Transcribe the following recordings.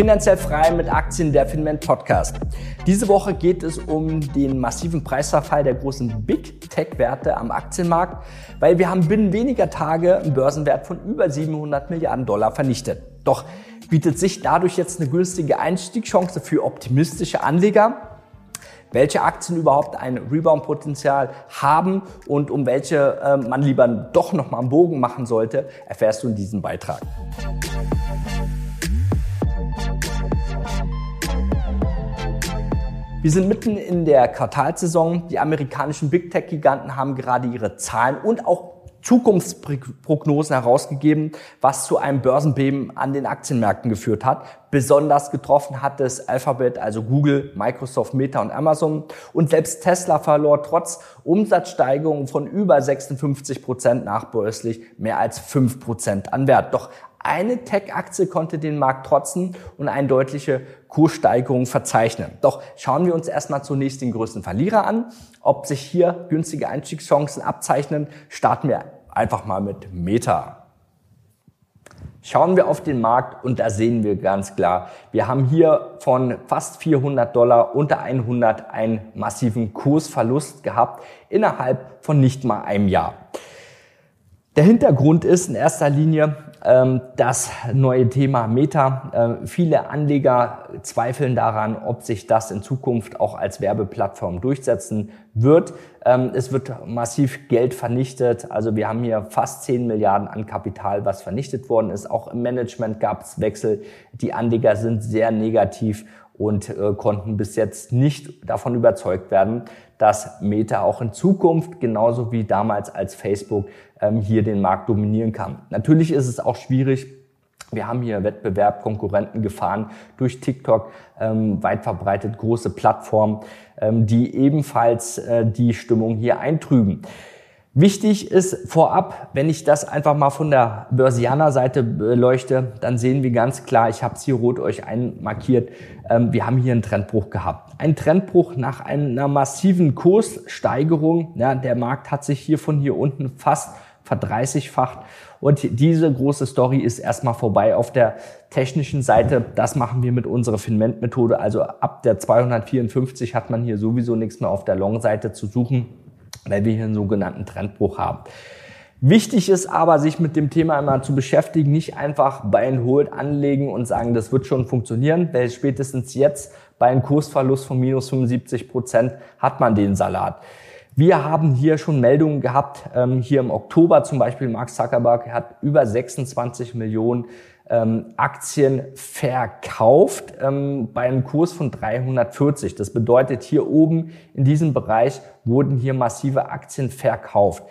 Finanziell frei mit Aktien der Finment Podcast. Diese Woche geht es um den massiven Preisverfall der großen Big Tech Werte am Aktienmarkt, weil wir haben binnen weniger Tage einen Börsenwert von über 700 Milliarden Dollar vernichtet. Doch bietet sich dadurch jetzt eine günstige Einstiegschance für optimistische Anleger? welche Aktien überhaupt ein Rebound-Potenzial haben und um welche äh, man lieber doch noch mal einen Bogen machen sollte, erfährst du in diesem Beitrag. Wir sind mitten in der Quartalsaison. Die amerikanischen Big Tech-Giganten haben gerade ihre Zahlen und auch Zukunftsprognosen herausgegeben, was zu einem Börsenbeben an den Aktienmärkten geführt hat. Besonders getroffen hat es Alphabet, also Google, Microsoft, Meta und Amazon. Und selbst Tesla verlor trotz Umsatzsteigerungen von über 56 Prozent nachbörslich mehr als 5 Prozent an Wert. Doch eine Tech-Aktie konnte den Markt trotzen und eine deutliche Kurssteigerung verzeichnen. Doch schauen wir uns erstmal zunächst den größten Verlierer an. Ob sich hier günstige Einstiegschancen abzeichnen, starten wir einfach mal mit Meta. Schauen wir auf den Markt und da sehen wir ganz klar, wir haben hier von fast 400 Dollar unter 100 einen massiven Kursverlust gehabt innerhalb von nicht mal einem Jahr. Der Hintergrund ist in erster Linie das neue Thema Meta. Äh, viele Anleger zweifeln daran, ob sich das in Zukunft auch als Werbeplattform durchsetzen wird. Ähm, es wird massiv Geld vernichtet. Also wir haben hier fast 10 Milliarden an Kapital, was vernichtet worden ist. Auch im Management gab es Wechsel. Die Anleger sind sehr negativ und äh, konnten bis jetzt nicht davon überzeugt werden, dass Meta auch in Zukunft, genauso wie damals als Facebook, ähm, hier den Markt dominieren kann. Natürlich ist es auch schwierig, wir haben hier Wettbewerb, Konkurrenten gefahren durch TikTok, ähm, weit verbreitet große Plattformen, ähm, die ebenfalls äh, die Stimmung hier eintrüben. Wichtig ist vorab, wenn ich das einfach mal von der Börsianer-Seite beleuchte, dann sehen wir ganz klar, ich habe es hier rot euch einmarkiert, ähm, wir haben hier einen Trendbruch gehabt. Ein Trendbruch nach einer massiven Kurssteigerung. Ja, der Markt hat sich hier von hier unten fast verdreißigfacht. Und diese große Story ist erstmal vorbei auf der technischen Seite. Das machen wir mit unserer Finment-Methode. Also ab der 254 hat man hier sowieso nichts mehr auf der Long-Seite zu suchen weil wir hier einen sogenannten Trendbruch haben. Wichtig ist aber, sich mit dem Thema immer zu beschäftigen, nicht einfach bei and Hold anlegen und sagen, das wird schon funktionieren, weil spätestens jetzt bei einem Kursverlust von minus 75 Prozent hat man den Salat. Wir haben hier schon Meldungen gehabt, ähm, hier im Oktober zum Beispiel, Mark Zuckerberg hat über 26 Millionen ähm, Aktien verkauft ähm, bei einem Kurs von 340. Das bedeutet, hier oben in diesem Bereich wurden hier massive Aktien verkauft.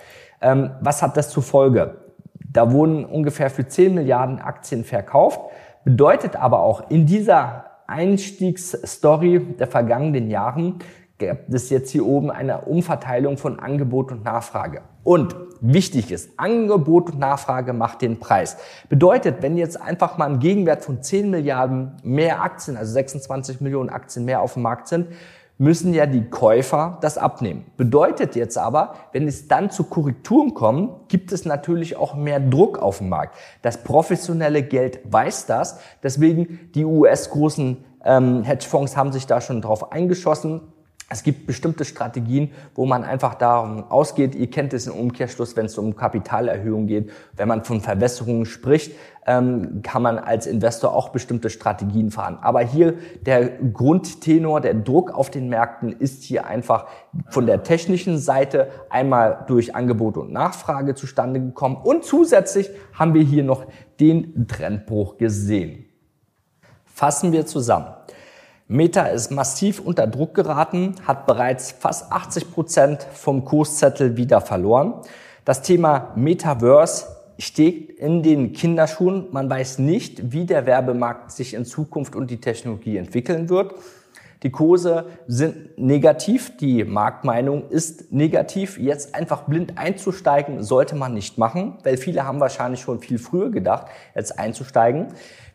Ähm, was hat das zur Folge? Da wurden ungefähr für 10 Milliarden Aktien verkauft, bedeutet aber auch in dieser Einstiegsstory der vergangenen Jahren gibt es jetzt hier oben eine Umverteilung von Angebot und Nachfrage. Und wichtig ist, Angebot und Nachfrage macht den Preis. Bedeutet, wenn jetzt einfach mal ein Gegenwert von 10 Milliarden mehr Aktien, also 26 Millionen Aktien mehr auf dem Markt sind, müssen ja die Käufer das abnehmen. Bedeutet jetzt aber, wenn es dann zu Korrekturen kommt, gibt es natürlich auch mehr Druck auf dem Markt. Das professionelle Geld weiß das. Deswegen die US-großen ähm, Hedgefonds haben sich da schon drauf eingeschossen es gibt bestimmte Strategien, wo man einfach darum ausgeht, ihr kennt es im Umkehrschluss, wenn es um Kapitalerhöhung geht, wenn man von Verwässerungen spricht, ähm, kann man als Investor auch bestimmte Strategien fahren. Aber hier der Grundtenor, der Druck auf den Märkten ist hier einfach von der technischen Seite einmal durch Angebot und Nachfrage zustande gekommen und zusätzlich haben wir hier noch den Trendbruch gesehen. Fassen wir zusammen. Meta ist massiv unter Druck geraten, hat bereits fast 80 Prozent vom Kurszettel wieder verloren. Das Thema Metaverse steht in den Kinderschuhen. Man weiß nicht, wie der Werbemarkt sich in Zukunft und die Technologie entwickeln wird. Die Kurse sind negativ, die Marktmeinung ist negativ. Jetzt einfach blind einzusteigen, sollte man nicht machen, weil viele haben wahrscheinlich schon viel früher gedacht, jetzt einzusteigen.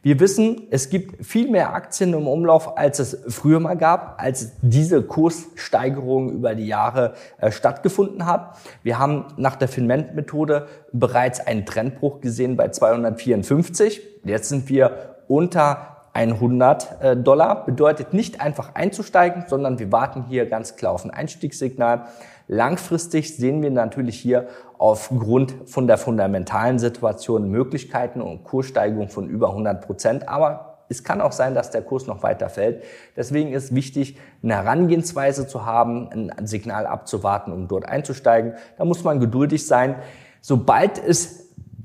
Wir wissen, es gibt viel mehr Aktien im Umlauf, als es früher mal gab, als diese Kurssteigerung über die Jahre äh, stattgefunden hat. Wir haben nach der Finment-Methode bereits einen Trendbruch gesehen bei 254. Jetzt sind wir unter 100 äh, Dollar. Bedeutet nicht einfach einzusteigen, sondern wir warten hier ganz klar auf ein Einstiegssignal. Langfristig sehen wir natürlich hier aufgrund von der fundamentalen Situation Möglichkeiten und Kurssteigerung von über 100 Prozent. Aber es kann auch sein, dass der Kurs noch weiter fällt. Deswegen ist wichtig, eine Herangehensweise zu haben, ein Signal abzuwarten, um dort einzusteigen. Da muss man geduldig sein. Sobald es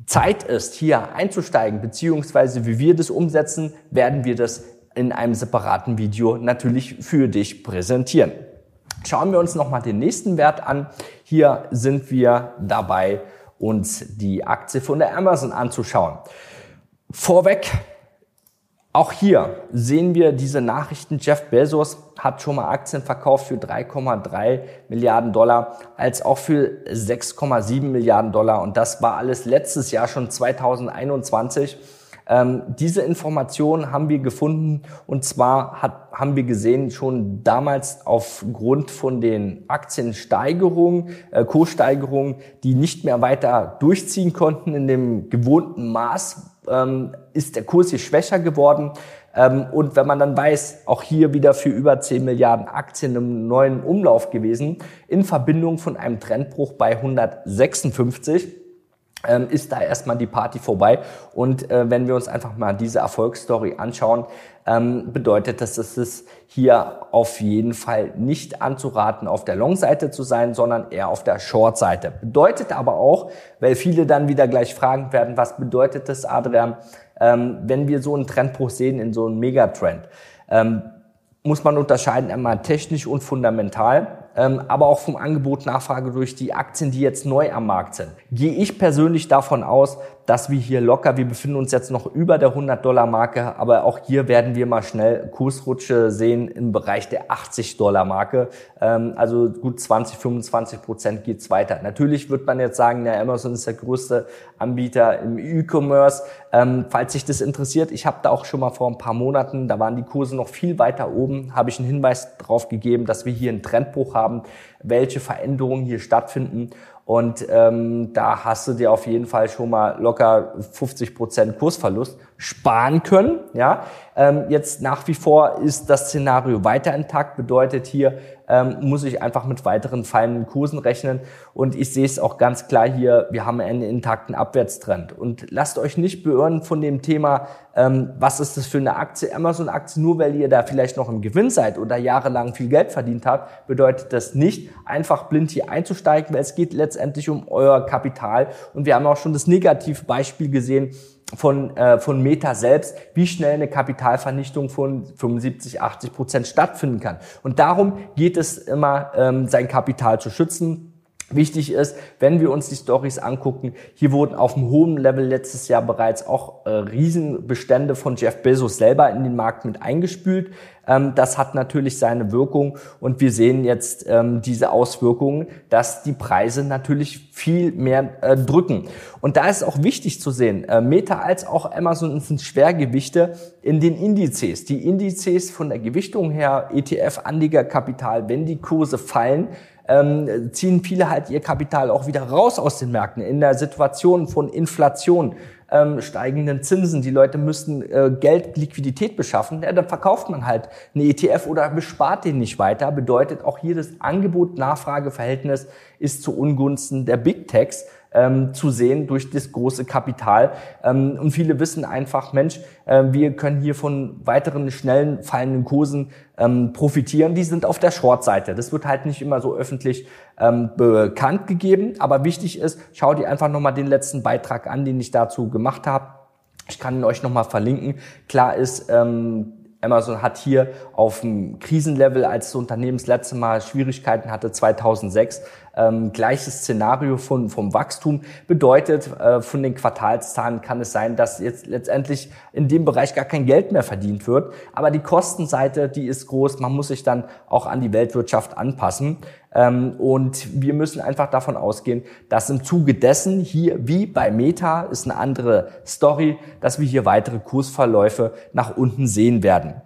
Zeit ist, hier einzusteigen, beziehungsweise wie wir das umsetzen, werden wir das in einem separaten Video natürlich für dich präsentieren. Schauen wir uns nochmal den nächsten Wert an. Hier sind wir dabei, uns die Aktie von der Amazon anzuschauen. Vorweg, auch hier sehen wir diese Nachrichten. Jeff Bezos hat schon mal Aktien verkauft für 3,3 Milliarden Dollar, als auch für 6,7 Milliarden Dollar. Und das war alles letztes Jahr schon 2021. Ähm, diese Informationen haben wir gefunden und zwar hat, haben wir gesehen schon damals aufgrund von den Aktiensteigerungen, äh, Kurssteigerungen, die nicht mehr weiter durchziehen konnten in dem gewohnten Maß, ähm, ist der Kurs hier schwächer geworden. Ähm, und wenn man dann weiß, auch hier wieder für über 10 Milliarden Aktien im neuen Umlauf gewesen, in Verbindung von einem Trendbruch bei 156, ähm, ist da erstmal die Party vorbei. Und äh, wenn wir uns einfach mal diese Erfolgsstory anschauen, ähm, bedeutet das, dass es hier auf jeden Fall nicht anzuraten, auf der Long-Seite zu sein, sondern eher auf der Short-Seite. Bedeutet aber auch, weil viele dann wieder gleich fragen werden, was bedeutet das, Adrian, ähm, wenn wir so einen Trendbruch sehen in so einem Megatrend? Ähm, muss man unterscheiden einmal technisch und fundamental ähm, aber auch vom Angebot Nachfrage durch die Aktien, die jetzt neu am Markt sind. Gehe ich persönlich davon aus, dass wir hier locker, wir befinden uns jetzt noch über der 100-Dollar-Marke, aber auch hier werden wir mal schnell Kursrutsche sehen im Bereich der 80-Dollar-Marke. Ähm, also gut 20, 25 Prozent geht's weiter. Natürlich wird man jetzt sagen, ja, Amazon ist der größte Anbieter im E-Commerce. Ähm, falls sich das interessiert, ich habe da auch schon mal vor ein paar Monaten, da waren die Kurse noch viel weiter oben, habe ich einen Hinweis darauf gegeben, dass wir hier einen Trendbruch haben, welche Veränderungen hier stattfinden. Und ähm, da hast du dir auf jeden Fall schon mal locker 50 Prozent Kursverlust sparen können. Ja, ähm, jetzt nach wie vor ist das Szenario weiter intakt. Bedeutet hier ähm, muss ich einfach mit weiteren fallenden Kursen rechnen. Und ich sehe es auch ganz klar hier. Wir haben einen intakten Abwärtstrend. Und lasst euch nicht beirren von dem Thema, ähm, was ist das für eine Aktie, Amazon-Aktie. Nur weil ihr da vielleicht noch im Gewinn seid oder jahrelang viel Geld verdient habt, bedeutet das nicht einfach blind hier einzusteigen, weil es geht letztendlich um euer Kapital. Und wir haben auch schon das Negativbeispiel gesehen von, äh, von Meta selbst, wie schnell eine Kapitalvernichtung von 75, 80 Prozent stattfinden kann. Und darum geht es immer, ähm, sein Kapital zu schützen. Wichtig ist, wenn wir uns die Stories angucken, hier wurden auf einem hohen Level letztes Jahr bereits auch äh, Riesenbestände von Jeff Bezos selber in den Markt mit eingespült. Ähm, das hat natürlich seine Wirkung und wir sehen jetzt ähm, diese Auswirkungen, dass die Preise natürlich viel mehr äh, drücken. Und da ist auch wichtig zu sehen, äh, Meta als auch Amazon sind Schwergewichte in den Indizes. Die Indizes von der Gewichtung her, ETF, Anlegerkapital, wenn die Kurse fallen, ähm, ziehen viele halt ihr Kapital auch wieder raus aus den Märkten. In der Situation von Inflation, ähm, steigenden Zinsen, die Leute müssten äh, Geld, Liquidität beschaffen, ja, dann verkauft man halt eine ETF oder bespart den nicht weiter. Bedeutet auch hier das Angebot-Nachfrage-Verhältnis ist zu Ungunsten der Big Techs ähm, zu sehen durch das große Kapital. Ähm, und viele wissen einfach, Mensch, äh, wir können hier von weiteren schnellen fallenden Kursen ähm, profitieren. Die sind auf der Short-Seite. Das wird halt nicht immer so öffentlich ähm, bekannt gegeben. Aber wichtig ist, schau dir einfach nochmal den letzten Beitrag an, den ich dazu gemacht habe. Ich kann ihn euch nochmal verlinken. Klar ist, ähm, Amazon hat hier auf dem Krisenlevel, als das Unternehmen das letzte Mal Schwierigkeiten hatte, 2006, ähm, gleiches Szenario von, vom Wachstum bedeutet, äh, von den Quartalszahlen kann es sein, dass jetzt letztendlich in dem Bereich gar kein Geld mehr verdient wird. Aber die Kostenseite, die ist groß. Man muss sich dann auch an die Weltwirtschaft anpassen. Ähm, und wir müssen einfach davon ausgehen, dass im Zuge dessen hier, wie bei Meta, ist eine andere Story, dass wir hier weitere Kursverläufe nach unten sehen werden.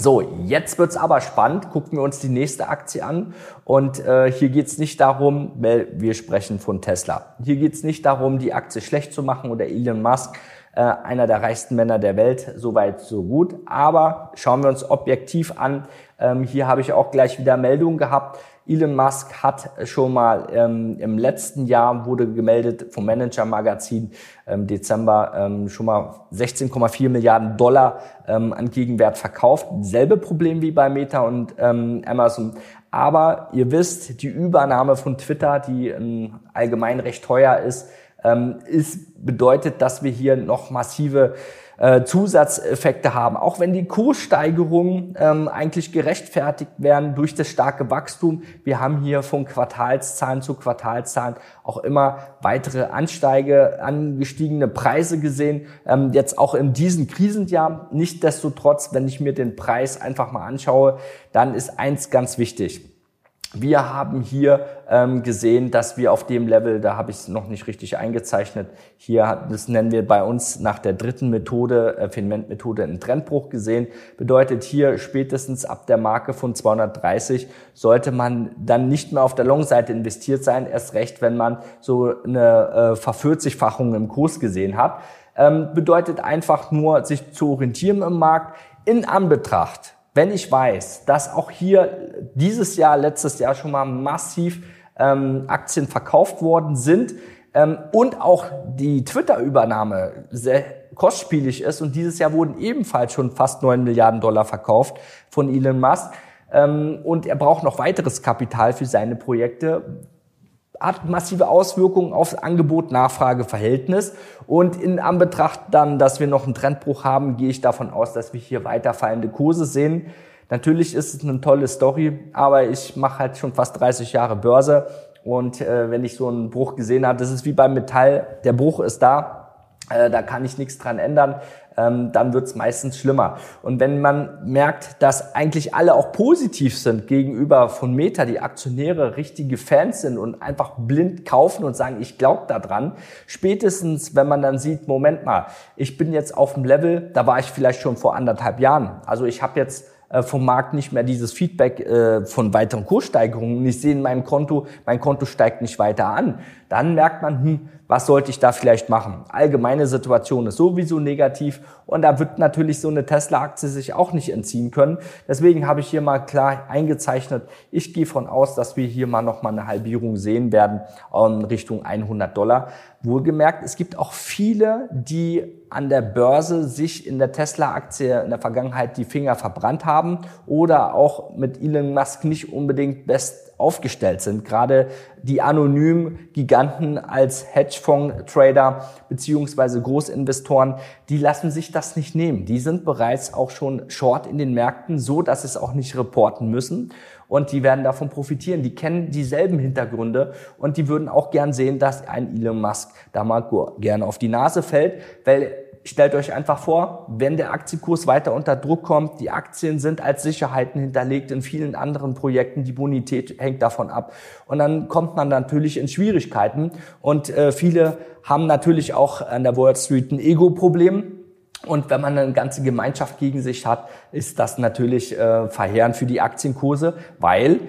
So, jetzt wird's aber spannend. Gucken wir uns die nächste Aktie an. Und äh, hier geht's nicht darum, weil wir sprechen von Tesla. Hier geht's nicht darum, die Aktie schlecht zu machen oder Elon Musk. Äh, einer der reichsten Männer der Welt, soweit so gut. Aber schauen wir uns objektiv an. Ähm, hier habe ich auch gleich wieder Meldungen gehabt. Elon Musk hat schon mal ähm, im letzten Jahr wurde gemeldet vom Manager Magazin im Dezember ähm, schon mal 16,4 Milliarden Dollar ähm, an Gegenwert verkauft. Selbe Problem wie bei Meta und ähm, Amazon. Aber ihr wisst, die Übernahme von Twitter, die ähm, allgemein recht teuer ist, ähm, ist bedeutet, dass wir hier noch massive äh, Zusatzeffekte haben. Auch wenn die Kurssteigerungen ähm, eigentlich gerechtfertigt werden durch das starke Wachstum. Wir haben hier von Quartalszahlen zu Quartalszahlen auch immer weitere Ansteige, angestiegene Preise gesehen. Ähm, jetzt auch in diesem Krisenjahr. Nichtsdestotrotz, wenn ich mir den Preis einfach mal anschaue, dann ist eins ganz wichtig. Wir haben hier ähm, gesehen, dass wir auf dem Level, da habe ich es noch nicht richtig eingezeichnet, hier, das nennen wir bei uns nach der dritten Methode, äh, Finment-Methode, einen Trendbruch gesehen. Bedeutet hier spätestens ab der Marke von 230 sollte man dann nicht mehr auf der Long-Seite investiert sein, erst recht, wenn man so eine äh, Vervierzigfachung im Kurs gesehen hat. Ähm, bedeutet einfach nur, sich zu orientieren im Markt in Anbetracht wenn ich weiß, dass auch hier dieses Jahr, letztes Jahr schon mal massiv ähm, Aktien verkauft worden sind ähm, und auch die Twitter-Übernahme sehr kostspielig ist und dieses Jahr wurden ebenfalls schon fast 9 Milliarden Dollar verkauft von Elon Musk ähm, und er braucht noch weiteres Kapital für seine Projekte, hat massive Auswirkungen aufs Angebot-Nachfrage-Verhältnis. Und in Anbetracht dann, dass wir noch einen Trendbruch haben, gehe ich davon aus, dass wir hier weiter fallende Kurse sehen. Natürlich ist es eine tolle Story, aber ich mache halt schon fast 30 Jahre Börse. Und äh, wenn ich so einen Bruch gesehen habe, das ist wie beim Metall, der Bruch ist da, äh, da kann ich nichts dran ändern ähm, dann wird es meistens schlimmer. Und wenn man merkt, dass eigentlich alle auch positiv sind gegenüber von Meta, die Aktionäre richtige Fans sind und einfach blind kaufen und sagen, ich glaube daran, spätestens wenn man dann sieht, Moment mal, ich bin jetzt auf dem Level, da war ich vielleicht schon vor anderthalb Jahren. Also ich habe jetzt äh, vom Markt nicht mehr dieses Feedback äh, von weiteren Kurssteigerungen. Ich sehe in meinem Konto, mein Konto steigt nicht weiter an. Dann merkt man, hm, was sollte ich da vielleicht machen? Allgemeine Situation ist sowieso negativ und da wird natürlich so eine Tesla-Aktie sich auch nicht entziehen können. Deswegen habe ich hier mal klar eingezeichnet, ich gehe von aus, dass wir hier mal nochmal eine Halbierung sehen werden in Richtung 100 Dollar. Wohlgemerkt, es gibt auch viele, die an der Börse sich in der Tesla-Aktie in der Vergangenheit die Finger verbrannt haben oder auch mit Elon Musk nicht unbedingt best aufgestellt sind. Gerade die anonymen Giganten als Hedgefonds-Trader beziehungsweise Großinvestoren, die lassen sich das nicht nehmen. Die sind bereits auch schon short in den Märkten, so dass es auch nicht reporten müssen. Und die werden davon profitieren. Die kennen dieselben Hintergründe und die würden auch gern sehen, dass ein Elon Musk da mal gerne auf die Nase fällt, weil Stellt euch einfach vor, wenn der Aktienkurs weiter unter Druck kommt, die Aktien sind als Sicherheiten hinterlegt in vielen anderen Projekten, die Bonität hängt davon ab. Und dann kommt man natürlich in Schwierigkeiten. Und äh, viele haben natürlich auch an der Wall Street ein Ego-Problem. Und wenn man eine ganze Gemeinschaft gegen sich hat, ist das natürlich äh, verheerend für die Aktienkurse, weil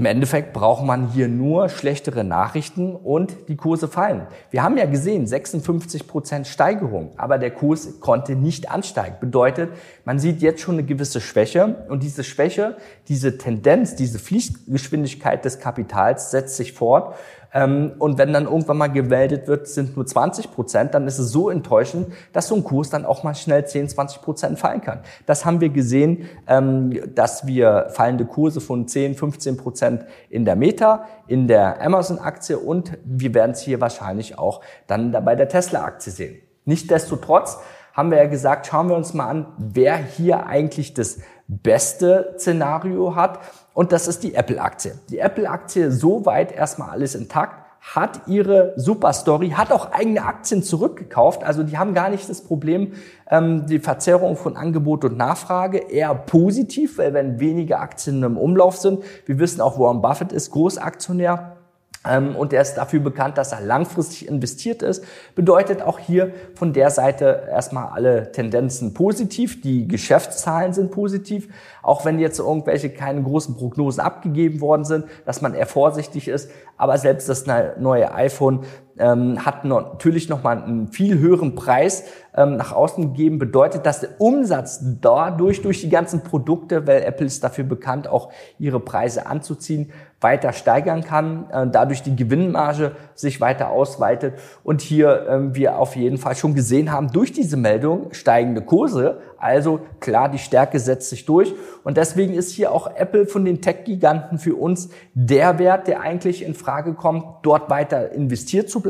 im Endeffekt braucht man hier nur schlechtere Nachrichten und die Kurse fallen. Wir haben ja gesehen, 56 Prozent Steigerung, aber der Kurs konnte nicht ansteigen. Bedeutet, man sieht jetzt schon eine gewisse Schwäche und diese Schwäche, diese Tendenz, diese Fließgeschwindigkeit des Kapitals setzt sich fort und wenn dann irgendwann mal gewäldet wird, sind nur 20 Prozent, dann ist es so enttäuschend, dass so ein Kurs dann auch mal schnell 10, 20 Prozent fallen kann. Das haben wir gesehen, ähm, dass wir fallende Kurse von 10, 15 Prozent in der Meta, in der Amazon-Aktie und wir werden es hier wahrscheinlich auch dann bei der Tesla-Aktie sehen. Nichtsdestotrotz haben wir ja gesagt, schauen wir uns mal an, wer hier eigentlich das beste Szenario hat. Und das ist die Apple-Aktie. Die Apple-Aktie soweit erstmal alles intakt hat ihre Super Story, hat auch eigene Aktien zurückgekauft. Also die haben gar nicht das Problem, ähm, die Verzerrung von Angebot und Nachfrage eher positiv, weil wenn weniger Aktien im Umlauf sind, wir wissen auch, Warren Buffett ist Großaktionär, und er ist dafür bekannt, dass er langfristig investiert ist. Bedeutet auch hier von der Seite erstmal alle Tendenzen positiv. Die Geschäftszahlen sind positiv. Auch wenn jetzt irgendwelche keine großen Prognosen abgegeben worden sind, dass man eher vorsichtig ist. Aber selbst das neue iPhone ähm, hat natürlich nochmal einen viel höheren Preis ähm, nach außen gegeben, bedeutet, dass der Umsatz dadurch durch die ganzen Produkte, weil Apple ist dafür bekannt, auch ihre Preise anzuziehen, weiter steigern kann, äh, dadurch die Gewinnmarge sich weiter ausweitet. Und hier äh, wir auf jeden Fall schon gesehen haben, durch diese Meldung steigende Kurse, also klar, die Stärke setzt sich durch. Und deswegen ist hier auch Apple von den Tech-Giganten für uns der Wert, der eigentlich in Frage kommt, dort weiter investiert zu bleiben,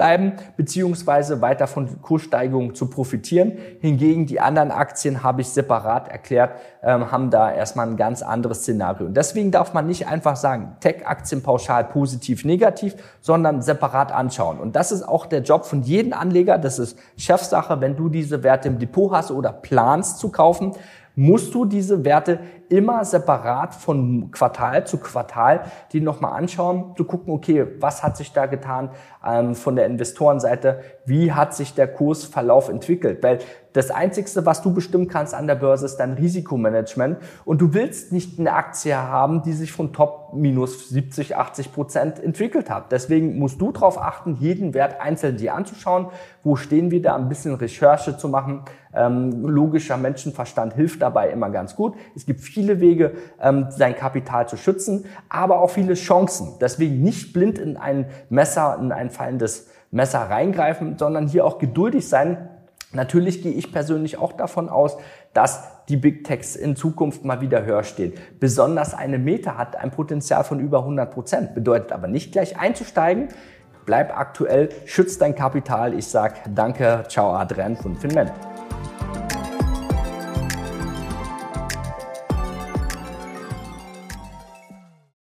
beziehungsweise weiter von Kurssteigerungen zu profitieren. Hingegen die anderen Aktien habe ich separat erklärt, ähm, haben da erstmal ein ganz anderes Szenario. Und deswegen darf man nicht einfach sagen, Tech-Aktien pauschal positiv, negativ, sondern separat anschauen. Und das ist auch der Job von jedem Anleger. Das ist Chefsache, wenn du diese Werte im Depot hast oder planst zu kaufen, musst du diese Werte immer separat von Quartal zu Quartal die nochmal anschauen, zu gucken, okay, was hat sich da getan ähm, von der Investorenseite, wie hat sich der Kursverlauf entwickelt, weil das Einzigste, was du bestimmen kannst an der Börse, ist dein Risikomanagement und du willst nicht eine Aktie haben, die sich von Top minus 70, 80 Prozent entwickelt hat. Deswegen musst du darauf achten, jeden Wert einzeln dir anzuschauen, wo stehen wir da, ein bisschen Recherche zu machen. Ähm, logischer Menschenverstand hilft dabei immer ganz gut. Es gibt viele viele Wege, ähm, sein Kapital zu schützen, aber auch viele Chancen. Deswegen nicht blind in ein Messer, in ein fallendes Messer reingreifen, sondern hier auch geduldig sein. Natürlich gehe ich persönlich auch davon aus, dass die Big Techs in Zukunft mal wieder höher stehen. Besonders eine Meta hat ein Potenzial von über 100 Prozent, bedeutet aber nicht gleich einzusteigen. Bleib aktuell, schützt dein Kapital. Ich sag danke, ciao Adrian von Finman.